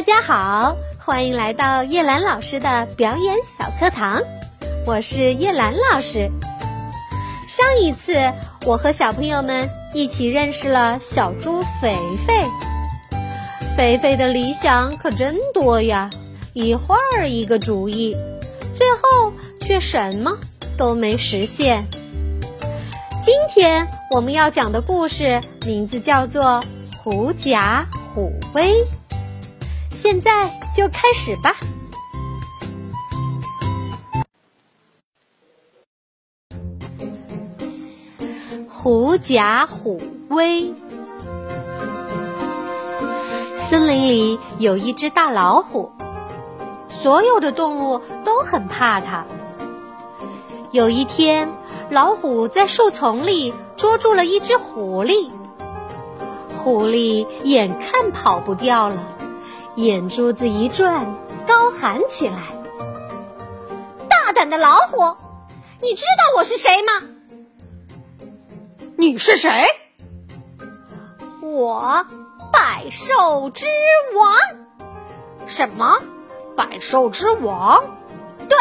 大家好，欢迎来到叶兰老师的表演小课堂，我是叶兰老师。上一次我和小朋友们一起认识了小猪肥肥，肥肥的理想可真多呀，一会儿一个主意，最后却什么都没实现。今天我们要讲的故事名字叫做《狐假虎威》。现在就开始吧。狐假虎威。森林里有一只大老虎，所有的动物都很怕它。有一天，老虎在树丛里捉住了一只狐狸，狐狸眼看跑不掉了。眼珠子一转，高喊起来：“大胆的老虎，你知道我是谁吗？你是谁？我，百兽之王。什么？百兽之王？对，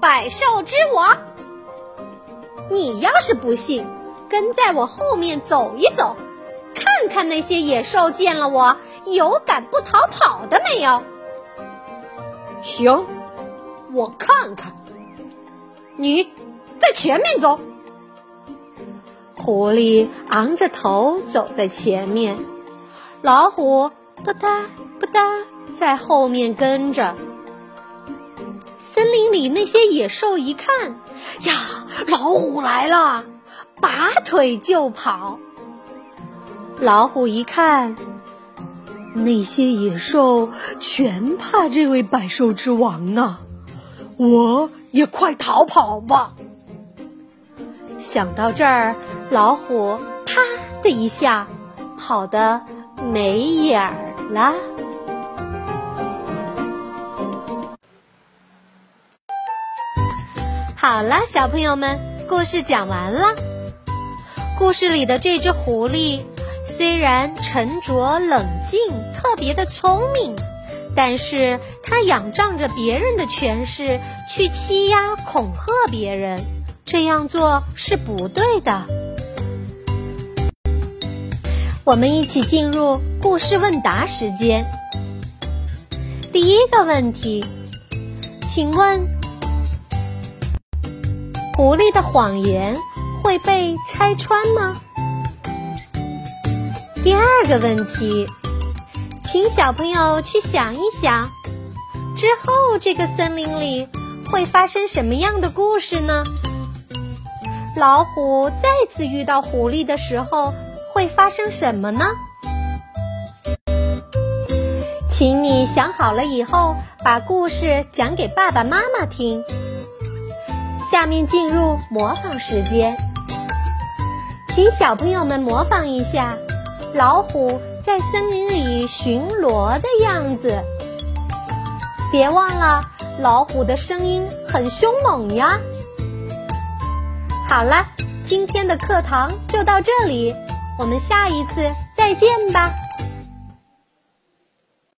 百兽之王。你要是不信，跟在我后面走一走，看看那些野兽见了我。”有敢不逃跑的没有？行，我看看。你在前面走。狐狸昂着头走在前面，老虎吧嗒吧嗒在后面跟着。森林里那些野兽一看，呀，老虎来了，拔腿就跑。老虎一看。那些野兽全怕这位百兽之王啊！我也快逃跑吧！想到这儿，老虎啪的一下跑得没影儿了。好了，小朋友们，故事讲完了。故事里的这只狐狸。虽然沉着冷静，特别的聪明，但是他仰仗着别人的权势去欺压恐吓别人，这样做是不对的。我们一起进入故事问答时间。第一个问题，请问，狐狸的谎言会被拆穿吗？个问题，请小朋友去想一想，之后这个森林里会发生什么样的故事呢？老虎再次遇到狐狸的时候会发生什么呢？请你想好了以后，把故事讲给爸爸妈妈听。下面进入模仿时间，请小朋友们模仿一下。老虎在森林里巡逻的样子，别忘了，老虎的声音很凶猛呀。好了，今天的课堂就到这里，我们下一次再见吧。